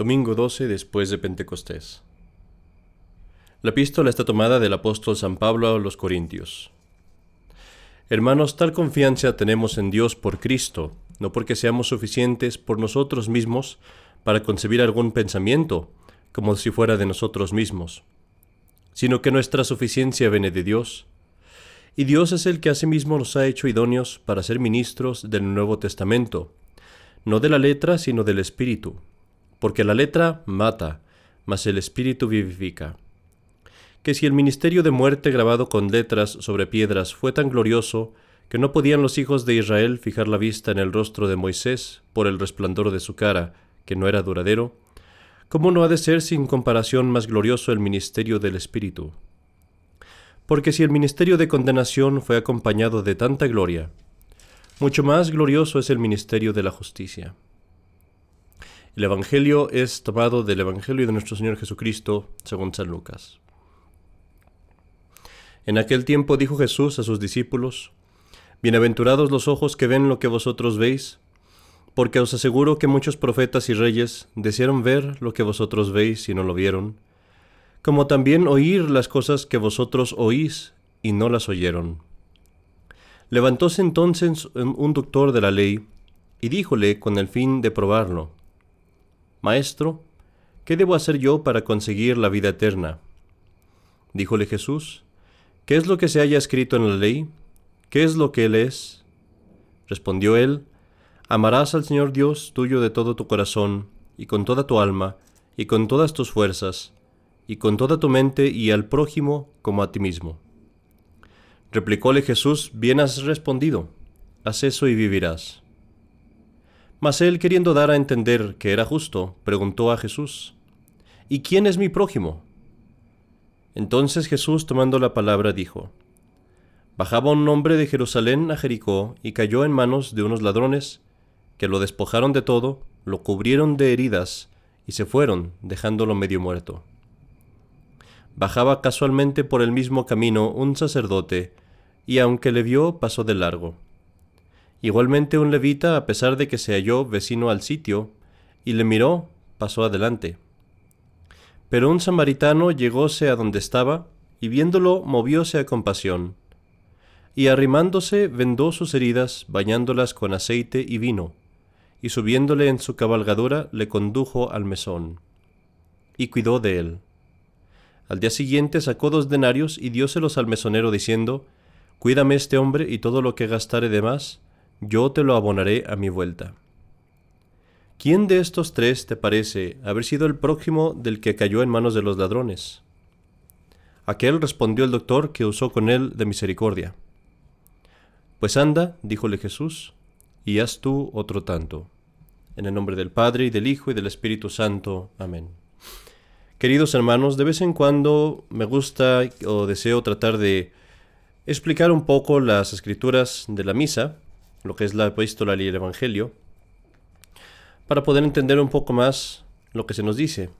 Domingo 12 después de Pentecostés. La epístola está tomada del apóstol San Pablo a los Corintios. Hermanos, tal confianza tenemos en Dios por Cristo, no porque seamos suficientes por nosotros mismos para concebir algún pensamiento, como si fuera de nosotros mismos, sino que nuestra suficiencia viene de Dios. Y Dios es el que asimismo nos ha hecho idóneos para ser ministros del Nuevo Testamento, no de la letra, sino del Espíritu porque la letra mata, mas el espíritu vivifica. Que si el ministerio de muerte grabado con letras sobre piedras fue tan glorioso que no podían los hijos de Israel fijar la vista en el rostro de Moisés por el resplandor de su cara, que no era duradero, ¿cómo no ha de ser sin comparación más glorioso el ministerio del Espíritu? Porque si el ministerio de condenación fue acompañado de tanta gloria, mucho más glorioso es el ministerio de la justicia. El Evangelio es tomado del Evangelio de nuestro Señor Jesucristo según San Lucas. En aquel tiempo dijo Jesús a sus discípulos, Bienaventurados los ojos que ven lo que vosotros veis, porque os aseguro que muchos profetas y reyes desearon ver lo que vosotros veis y no lo vieron, como también oír las cosas que vosotros oís y no las oyeron. Levantóse entonces un doctor de la ley y díjole con el fin de probarlo, Maestro, ¿qué debo hacer yo para conseguir la vida eterna? Díjole Jesús, ¿qué es lo que se haya escrito en la ley? ¿Qué es lo que él es? Respondió él, Amarás al Señor Dios tuyo de todo tu corazón, y con toda tu alma, y con todas tus fuerzas, y con toda tu mente, y al prójimo como a ti mismo. Replicóle Jesús, Bien has respondido, haz eso y vivirás. Mas él, queriendo dar a entender que era justo, preguntó a Jesús, ¿Y quién es mi prójimo? Entonces Jesús, tomando la palabra, dijo, Bajaba un hombre de Jerusalén a Jericó y cayó en manos de unos ladrones, que lo despojaron de todo, lo cubrieron de heridas y se fueron, dejándolo medio muerto. Bajaba casualmente por el mismo camino un sacerdote, y aunque le vio, pasó de largo. Igualmente un levita, a pesar de que se halló vecino al sitio, y le miró, pasó adelante. Pero un samaritano llegóse a donde estaba, y viéndolo movióse a compasión, y arrimándose vendó sus heridas, bañándolas con aceite y vino, y subiéndole en su cabalgadura le condujo al mesón, y cuidó de él. Al día siguiente sacó dos denarios y dióselos al mesonero diciendo, Cuídame este hombre y todo lo que gastare de más, yo te lo abonaré a mi vuelta. ¿Quién de estos tres te parece haber sido el próximo del que cayó en manos de los ladrones? Aquel respondió el doctor que usó con él de misericordia. Pues anda, díjole Jesús, y haz tú otro tanto. En el nombre del Padre y del Hijo y del Espíritu Santo. Amén. Queridos hermanos, de vez en cuando me gusta o deseo tratar de explicar un poco las escrituras de la misa, lo que es la epístola y el Evangelio, para poder entender un poco más lo que se nos dice.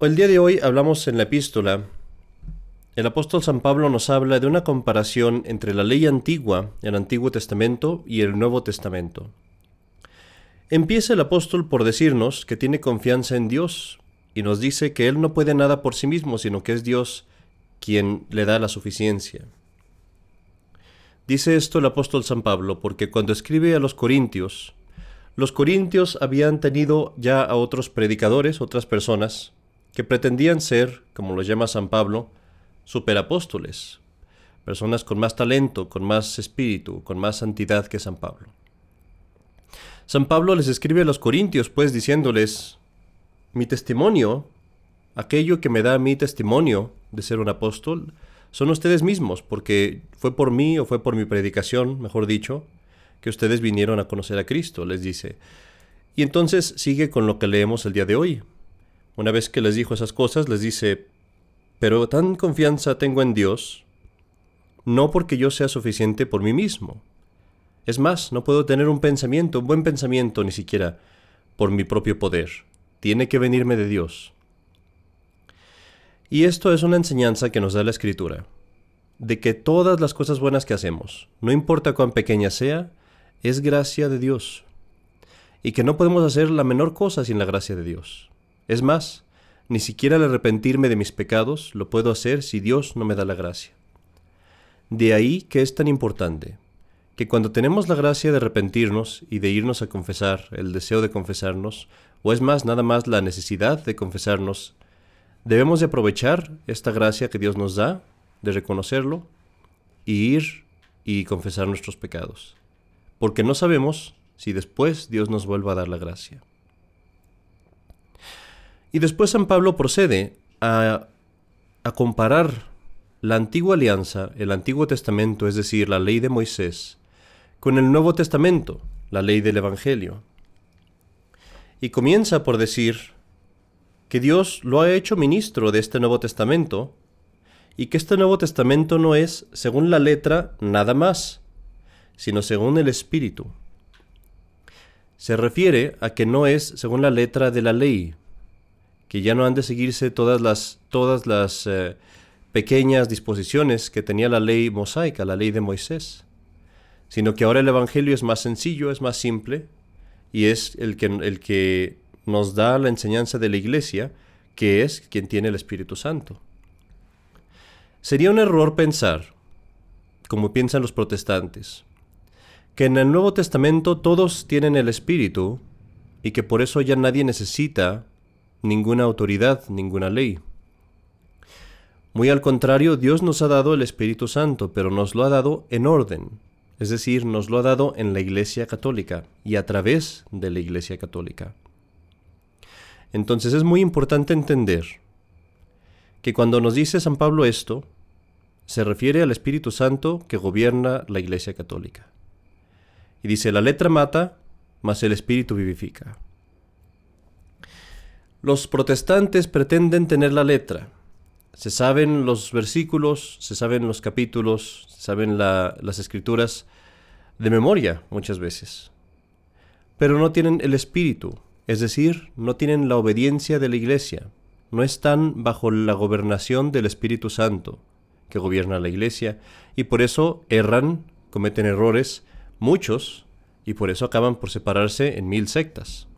El día de hoy hablamos en la epístola, el apóstol San Pablo nos habla de una comparación entre la ley antigua, el Antiguo Testamento, y el Nuevo Testamento. Empieza el apóstol por decirnos que tiene confianza en Dios y nos dice que Él no puede nada por sí mismo, sino que es Dios quien le da la suficiencia. Dice esto el apóstol San Pablo porque cuando escribe a los Corintios, los Corintios habían tenido ya a otros predicadores, otras personas, que pretendían ser, como lo llama San Pablo, superapóstoles, personas con más talento, con más espíritu, con más santidad que San Pablo. San Pablo les escribe a los Corintios, pues diciéndoles, mi testimonio, aquello que me da mi testimonio de ser un apóstol, son ustedes mismos, porque fue por mí o fue por mi predicación, mejor dicho, que ustedes vinieron a conocer a Cristo, les dice. Y entonces sigue con lo que leemos el día de hoy. Una vez que les dijo esas cosas, les dice, pero tan confianza tengo en Dios, no porque yo sea suficiente por mí mismo. Es más, no puedo tener un pensamiento, un buen pensamiento ni siquiera por mi propio poder. Tiene que venirme de Dios. Y esto es una enseñanza que nos da la Escritura, de que todas las cosas buenas que hacemos, no importa cuán pequeña sea, es gracia de Dios. y que no podemos hacer la menor cosa sin la gracia de Dios. Es más, ni siquiera al arrepentirme de mis pecados lo puedo hacer si Dios no me da la gracia. De ahí que es tan importante que cuando tenemos la gracia de arrepentirnos y de irnos a confesar, el deseo de confesarnos, o es más, nada más la necesidad de confesarnos, debemos de aprovechar esta gracia que Dios nos da, de reconocerlo, y ir y confesar nuestros pecados, porque no sabemos si después Dios nos vuelva a dar la gracia. Y después San Pablo procede a, a comparar la antigua alianza, el Antiguo Testamento, es decir, la ley de Moisés, con el Nuevo Testamento, la ley del Evangelio. Y comienza por decir que Dios lo ha hecho ministro de este Nuevo Testamento y que este Nuevo Testamento no es, según la letra, nada más, sino según el Espíritu. Se refiere a que no es según la letra de la ley, que ya no han de seguirse todas las, todas las eh, pequeñas disposiciones que tenía la ley mosaica, la ley de Moisés sino que ahora el Evangelio es más sencillo, es más simple, y es el que, el que nos da la enseñanza de la Iglesia, que es quien tiene el Espíritu Santo. Sería un error pensar, como piensan los protestantes, que en el Nuevo Testamento todos tienen el Espíritu y que por eso ya nadie necesita ninguna autoridad, ninguna ley. Muy al contrario, Dios nos ha dado el Espíritu Santo, pero nos lo ha dado en orden, es decir, nos lo ha dado en la Iglesia Católica y a través de la Iglesia Católica. Entonces es muy importante entender que cuando nos dice San Pablo esto, se refiere al Espíritu Santo que gobierna la Iglesia Católica. Y dice, la letra mata, mas el Espíritu vivifica. Los protestantes pretenden tener la letra. Se saben los versículos, se saben los capítulos, se saben las escrituras, de memoria muchas veces. Pero no tienen el espíritu, es decir, no tienen la obediencia de la iglesia, no están bajo la gobernación del Espíritu Santo que gobierna la iglesia y por eso erran, cometen errores, muchos, y por eso acaban por separarse en mil sectas.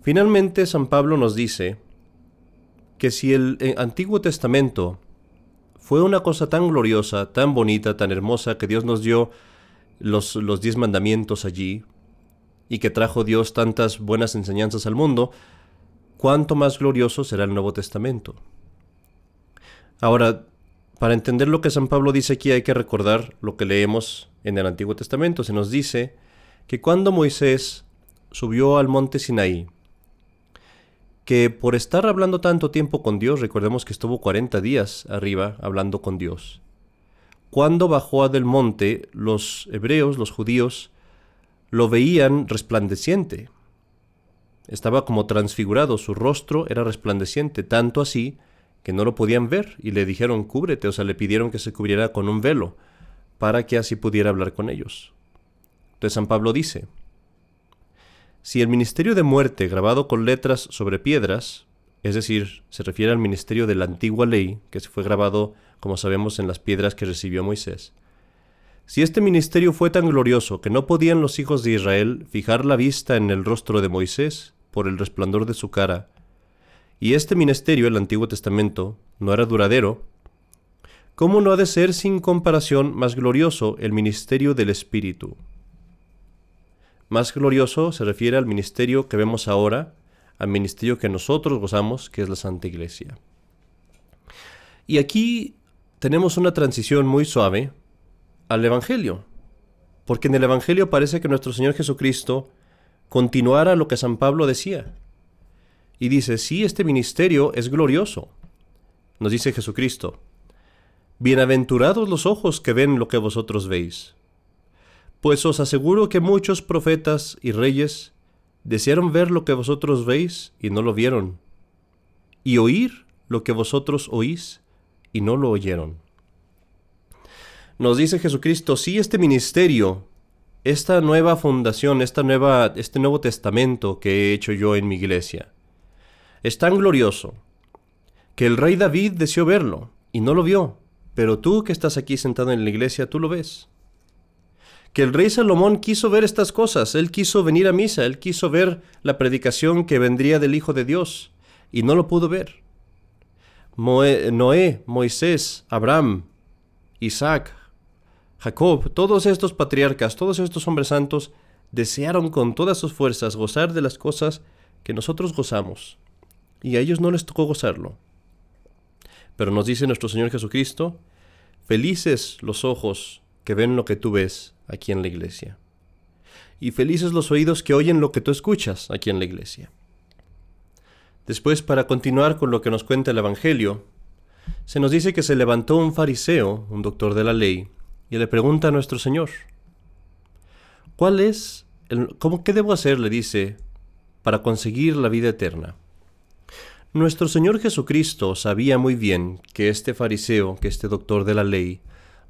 Finalmente, San Pablo nos dice que si el eh, Antiguo Testamento fue una cosa tan gloriosa, tan bonita, tan hermosa, que Dios nos dio los, los diez mandamientos allí y que trajo Dios tantas buenas enseñanzas al mundo, cuánto más glorioso será el Nuevo Testamento. Ahora, para entender lo que San Pablo dice aquí hay que recordar lo que leemos en el Antiguo Testamento. Se nos dice que cuando Moisés subió al monte Sinaí, que por estar hablando tanto tiempo con Dios, recordemos que estuvo 40 días arriba hablando con Dios. Cuando bajó del monte, los hebreos, los judíos, lo veían resplandeciente. Estaba como transfigurado, su rostro era resplandeciente, tanto así que no lo podían ver y le dijeron cúbrete, o sea, le pidieron que se cubriera con un velo para que así pudiera hablar con ellos. Entonces San Pablo dice, si el ministerio de muerte grabado con letras sobre piedras, es decir, se refiere al ministerio de la antigua ley, que se fue grabado, como sabemos, en las piedras que recibió Moisés, si este ministerio fue tan glorioso que no podían los hijos de Israel fijar la vista en el rostro de Moisés por el resplandor de su cara, y este ministerio, el Antiguo Testamento, no era duradero, ¿cómo no ha de ser sin comparación más glorioso el ministerio del Espíritu? Más glorioso se refiere al ministerio que vemos ahora, al ministerio que nosotros gozamos, que es la Santa Iglesia. Y aquí tenemos una transición muy suave al Evangelio, porque en el Evangelio parece que nuestro Señor Jesucristo continuara lo que San Pablo decía. Y dice, sí, este ministerio es glorioso. Nos dice Jesucristo, Bienaventurados los ojos que ven lo que vosotros veis pues os aseguro que muchos profetas y reyes desearon ver lo que vosotros veis y no lo vieron, y oír lo que vosotros oís y no lo oyeron. Nos dice Jesucristo, si este ministerio, esta nueva fundación, esta nueva, este nuevo testamento que he hecho yo en mi iglesia, es tan glorioso que el rey David deseó verlo y no lo vio, pero tú que estás aquí sentado en la iglesia, tú lo ves. Que el rey Salomón quiso ver estas cosas, él quiso venir a misa, él quiso ver la predicación que vendría del Hijo de Dios, y no lo pudo ver. Noé, Moisés, Abraham, Isaac, Jacob, todos estos patriarcas, todos estos hombres santos, desearon con todas sus fuerzas gozar de las cosas que nosotros gozamos, y a ellos no les tocó gozarlo. Pero nos dice nuestro Señor Jesucristo, felices los ojos que ven lo que tú ves aquí en la iglesia. Y felices los oídos que oyen lo que tú escuchas aquí en la iglesia. Después, para continuar con lo que nos cuenta el Evangelio, se nos dice que se levantó un fariseo, un doctor de la ley, y le pregunta a nuestro Señor, ¿cuál es, el, cómo, qué debo hacer, le dice, para conseguir la vida eterna? Nuestro Señor Jesucristo sabía muy bien que este fariseo, que este doctor de la ley,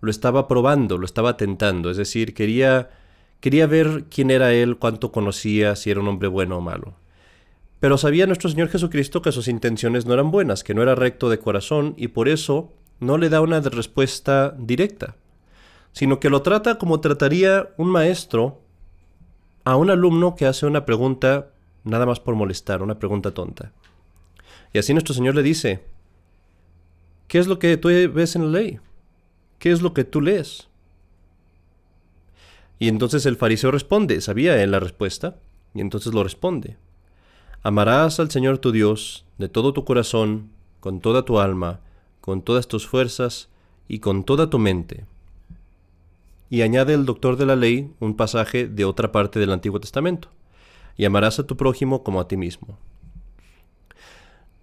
lo estaba probando, lo estaba tentando, es decir, quería, quería ver quién era él, cuánto conocía, si era un hombre bueno o malo. Pero sabía nuestro Señor Jesucristo que sus intenciones no eran buenas, que no era recto de corazón, y por eso no le da una respuesta directa, sino que lo trata como trataría un maestro a un alumno que hace una pregunta nada más por molestar, una pregunta tonta. Y así nuestro Señor le dice, ¿qué es lo que tú ves en la ley? ¿qué es lo que tú lees? Y entonces el fariseo responde, sabía él la respuesta, y entonces lo responde. Amarás al Señor tu Dios de todo tu corazón, con toda tu alma, con todas tus fuerzas y con toda tu mente. Y añade el doctor de la ley un pasaje de otra parte del Antiguo Testamento. Y amarás a tu prójimo como a ti mismo.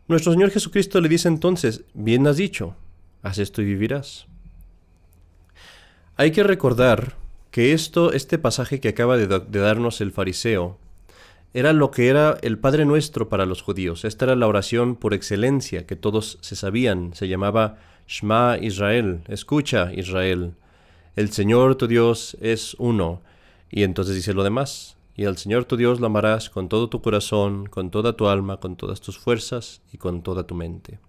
Nuestro Señor Jesucristo le dice entonces, bien has dicho, haz esto y vivirás. Hay que recordar que esto, este pasaje que acaba de, darnos el fariseo, era lo que era el Padre Nuestro para los judíos. Esta era la oración por excelencia que todos se sabían. Se llamaba Shema Israel. Escucha Israel. El Señor tu Dios es uno. Y entonces dice lo demás. Y al Señor tu Dios lo amarás con todo tu corazón, con toda tu alma, con todas tus fuerzas y con toda tu mente.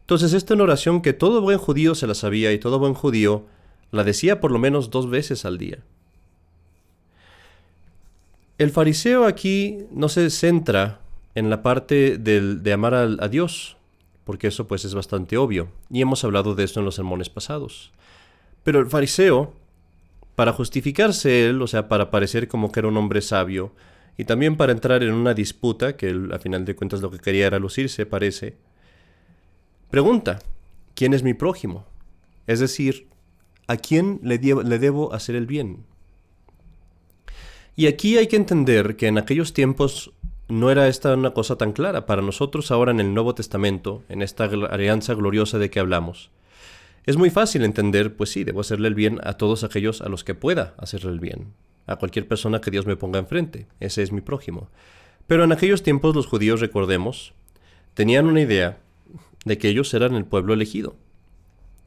Entonces esta es una oración que todo buen judío se la sabía y todo buen judío la decía por lo menos dos veces al día. El fariseo aquí no se centra en la parte de amar a, a Dios, porque eso pues es bastante obvio, y hemos hablado de esto en los sermones pasados. Pero el fariseo, para justificarse él, o sea, para parecer como que era un hombre sabio, y también para entrar en una disputa, que él, final de cuentas lo que quería era lucirse, parece, pregunta, ¿quién es mi prójimo? Es decir, ¿A quién le, debo hacer el bien? Y aquí hay que entender que en aquellos tiempos no era esta una cosa tan clara. Para nosotros ahora en el Nuevo Testamento, en esta alianza gloriosa de que hablamos, es muy fácil entender, pues sí, debo hacerle el bien a todos aquellos a los que pueda hacerle el bien, a cualquier persona que Dios me ponga enfrente, ese es mi prójimo. Pero en aquellos tiempos los judíos, recordemos, tenían una idea de que ellos eran el pueblo elegido,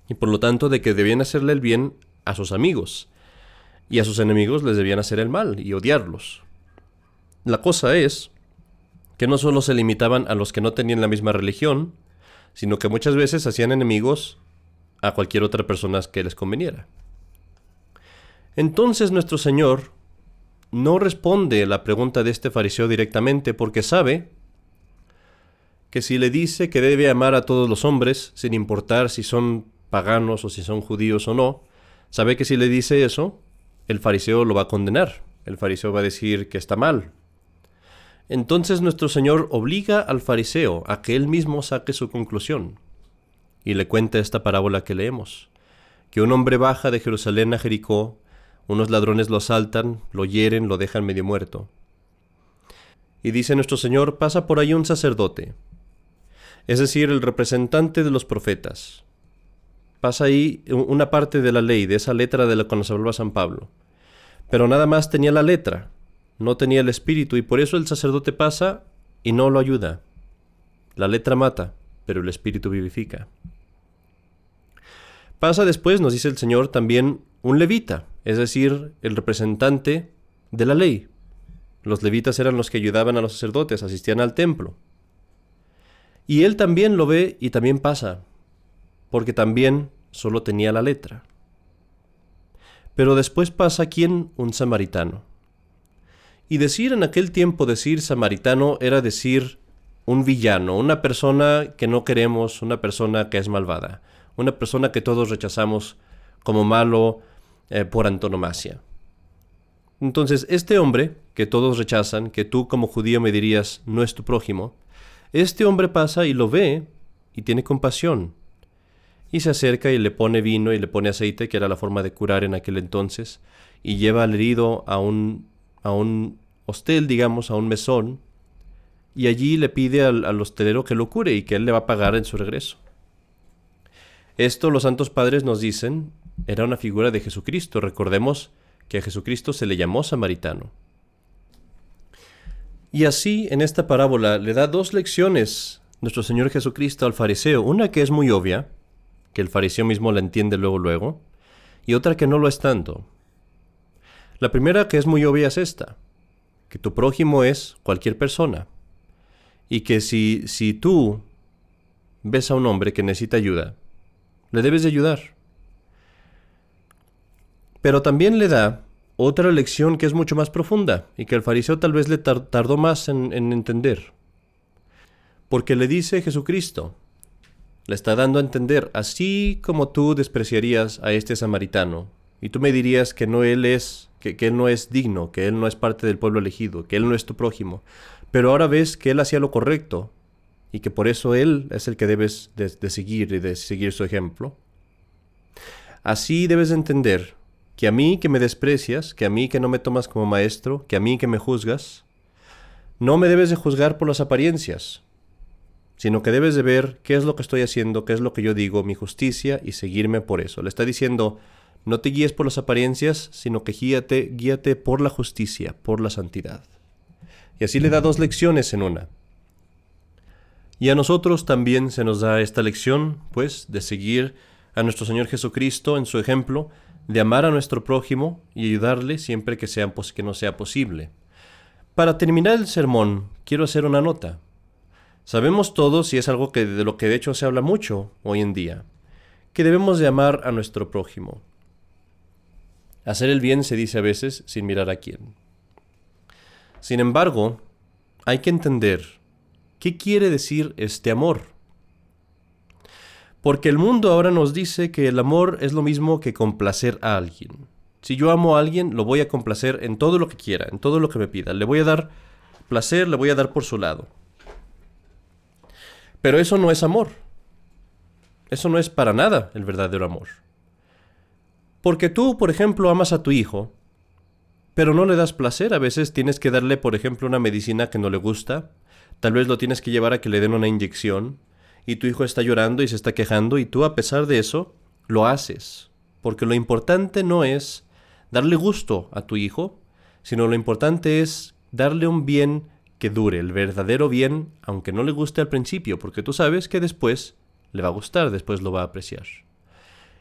y por lo tanto de que debían hacerle el bien a sus amigos, y a sus enemigos les debían hacer el mal y odiarlos. La cosa es que no solo se limitaban a los que no tenían la misma religión, sino que muchas veces hacían enemigos a cualquier otra persona que les conveniera. Entonces nuestro Señor no responde la pregunta de este fariseo directamente porque sabe que si le dice que debe amar a todos los hombres, sin importar si son paganos o si son judíos o no, sabe que si le dice eso, el fariseo lo va a condenar. El fariseo va a decir que está mal. Entonces nuestro Señor obliga al fariseo a que él mismo saque su conclusión. Y le cuenta esta parábola que leemos. Que un hombre baja de Jerusalén a Jericó, unos ladrones lo asaltan, lo hieren, lo dejan medio muerto. Y dice nuestro Señor, pasa por ahí un sacerdote, es decir, el representante de los profetas, pasa ahí una parte de la ley, de esa letra de la que nos hablaba San Pablo. Pero nada más tenía la letra, no tenía el espíritu, y por eso el sacerdote pasa y no lo ayuda. La letra mata, pero el espíritu vivifica. Pasa después, nos dice el Señor, también un levita, es decir, el representante de la ley. Los levitas eran los que ayudaban a los sacerdotes, asistían al templo. Y él también lo ve y también pasa, porque también solo tenía la letra. Pero después pasa quién? Un samaritano. Y decir en aquel tiempo decir samaritano era decir un villano, una persona que no queremos, una persona que es malvada, una persona que todos rechazamos como malo eh, por antonomasia. Entonces, este hombre, que todos rechazan, que tú como judío me dirías no es tu prójimo, este hombre pasa y lo ve y tiene compasión. Y se acerca y le pone vino y le pone aceite, que era la forma de curar en aquel entonces, y lleva al herido a un, a un hostel, digamos, a un mesón, y allí le pide al, al hostelero que lo cure y que él le va a pagar en su regreso. Esto los santos padres nos dicen era una figura de Jesucristo. Recordemos que a Jesucristo se le llamó samaritano. Y así, en esta parábola, le da dos lecciones nuestro Señor Jesucristo al fariseo. Una que es muy obvia, que el fariseo mismo la entiende luego luego, y otra que no lo es tanto. La primera que es muy obvia es esta, que tu prójimo es cualquier persona, y que si, si tú ves a un hombre que necesita ayuda, le debes de ayudar. Pero también le da otra lección que es mucho más profunda y que el fariseo tal vez le tardó más en, en entender. Porque le dice Jesucristo, le está dando a entender, así como tú despreciarías a este samaritano, y tú me dirías que no él es, que, él no es digno, que él no es parte del pueblo elegido, que él no es tu prójimo, pero ahora ves que él hacía lo correcto, y que por eso él es el que debes de, seguir y de seguir su ejemplo. Así debes entender que a mí que me desprecias, que a mí que no me tomas como maestro, que a mí que me juzgas, no me debes de juzgar por las apariencias, sino que debes de ver qué es lo que estoy haciendo, qué es lo que yo digo, mi justicia y seguirme por eso. Le está diciendo, no te guíes por las apariencias, sino que guíate, guíate por la justicia, por la santidad. Y así le da dos lecciones en una. Y a nosotros también se nos da esta lección, pues, de seguir a nuestro Señor Jesucristo en su ejemplo, de amar a nuestro prójimo y ayudarle siempre que, sea, no sea posible. Para terminar el sermón, quiero hacer una nota. Sabemos todos, y es algo que de lo que de hecho se habla mucho hoy en día, que debemos de amar a nuestro prójimo. Hacer el bien se dice a veces sin mirar a quién. Sin embargo, hay que entender qué quiere decir este amor. Porque el mundo ahora nos dice que el amor es lo mismo que complacer a alguien. Si yo amo a alguien, lo voy a complacer en todo lo que quiera, en todo lo que me pida. Le voy a dar placer, le voy a dar por su lado. Pero eso no es amor. Eso no es para nada el verdadero amor. Porque tú, por ejemplo, amas a tu hijo, pero no le das placer. A veces tienes que darle, por ejemplo, una medicina que no le gusta. Tal vez lo tienes que llevar a que le den una inyección y tu hijo está llorando y se está quejando y tú a pesar de eso lo haces. Porque lo importante no es darle gusto a tu hijo, sino lo importante es darle un bien que dure, el verdadero bien, aunque no le guste al principio, porque tú sabes que después le va a gustar, después lo va a apreciar.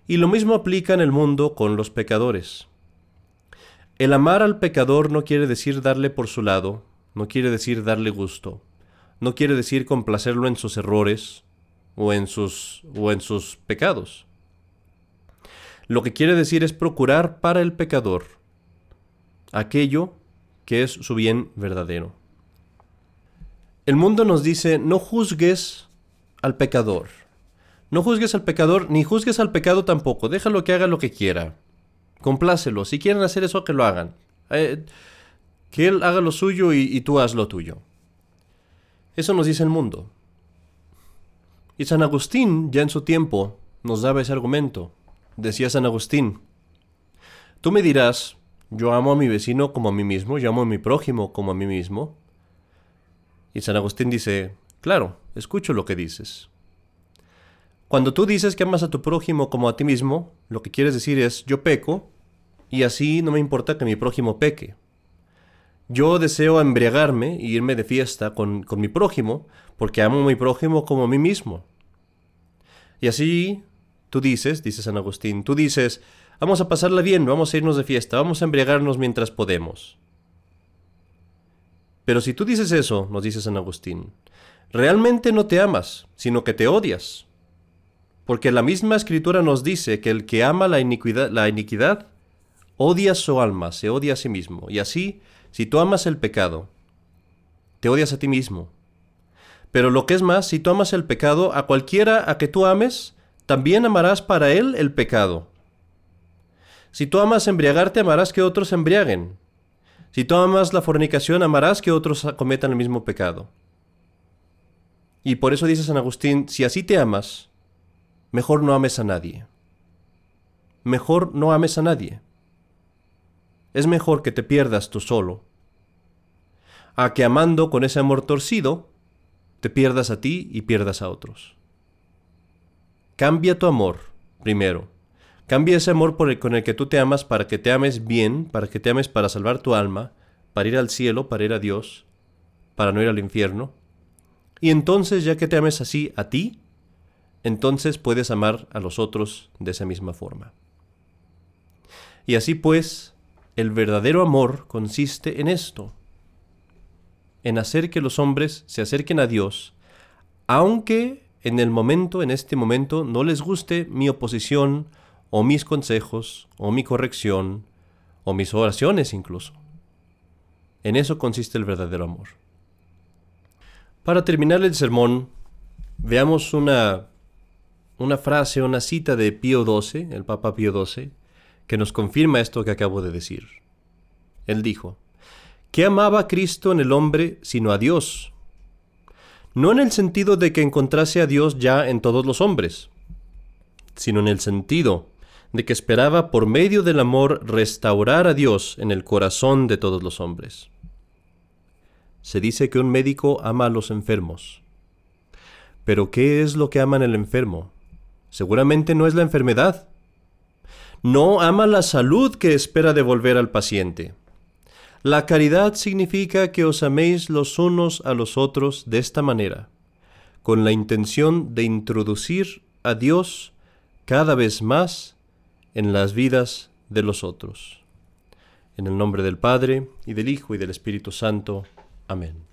Y lo mismo aplica en el mundo con los pecadores. El amar al pecador no quiere decir darle por su lado, no quiere decir darle gusto, no quiere decir complacerlo en sus errores, o en sus, o en sus pecados. Lo que quiere decir es procurar para el pecador aquello que es su bien verdadero. El mundo nos dice, no juzgues al pecador. No juzgues al pecador, ni juzgues al pecado tampoco. Déjalo que haga lo que quiera. Complácelo. Si quieren hacer eso, que lo hagan. Eh, que él haga lo suyo y, y tú haz lo tuyo. Eso nos dice el mundo. Y San Agustín, ya en su tiempo, nos daba ese argumento. Decía San Agustín, tú me dirás, yo amo a mi vecino como a mí mismo, yo amo a mi prójimo como a mí mismo. Y San Agustín dice, claro, escucho lo que dices. Cuando tú dices que amas a tu prójimo como a ti mismo, lo que quieres decir es, yo peco, y así no me importa que mi prójimo peque. Yo deseo embriagarme e irme de fiesta con, con mi prójimo, porque amo a mi prójimo como a mí mismo. Y así tú dices, dice San Agustín, tú dices, vamos a pasarla bien, vamos a irnos de fiesta, vamos a embriagarnos mientras podemos. Pero si tú dices eso, nos dice San Agustín, realmente no te amas, sino que te odias. Porque la misma escritura nos dice que el que ama la iniquidad, la iniquidad odia su alma, se odia a sí mismo. Y así, si tú amas el pecado, te odias a ti mismo. Pero lo que es más, si tú amas el pecado, a cualquiera a que tú ames, también amarás para él el pecado. Si tú amas embriagarte, amarás que otros embriaguen. Si tú amas la fornicación, amarás que otros cometan el mismo pecado. Y por eso dice San Agustín, si así te amas, mejor no ames a nadie. Mejor no ames a nadie. Es mejor que te pierdas tú solo, a que amando con ese amor torcido, te pierdas a ti y pierdas a otros. Cambia tu amor, primero. Cambia ese amor con el que tú te amas para que te ames bien, para que te ames para salvar tu alma, para ir al cielo, para ir a Dios, para no ir al infierno. Y entonces, ya que te ames así a ti, entonces puedes amar a los otros de esa misma forma. Y así pues, el verdadero amor consiste en esto, en hacer que los hombres se acerquen a Dios, aunque en el momento, en este momento, no les guste mi oposición o mis consejos o mi corrección o mis oraciones incluso. En eso consiste el verdadero amor. Para terminar el sermón, veamos una, una frase, una cita de Pío XII, el Papa Pío XII, que nos confirma esto que acabo de decir. Él dijo, ¿qué amaba Cristo en el hombre sino a Dios? No en el sentido de que encontrase a Dios ya en todos los hombres, sino en el sentido de que esperaba por medio del amor restaurar a Dios en el corazón de todos los hombres. Se dice que un médico ama a los enfermos. Pero ¿qué es lo que ama en el enfermo? Seguramente no es la enfermedad. No ama la salud que espera devolver al paciente. La caridad significa que os améis los unos a los otros de esta manera, con la intención de introducir a Dios cada vez más en las vidas de los otros. En el nombre del Padre, y del Hijo, y del Espíritu Santo. Amén.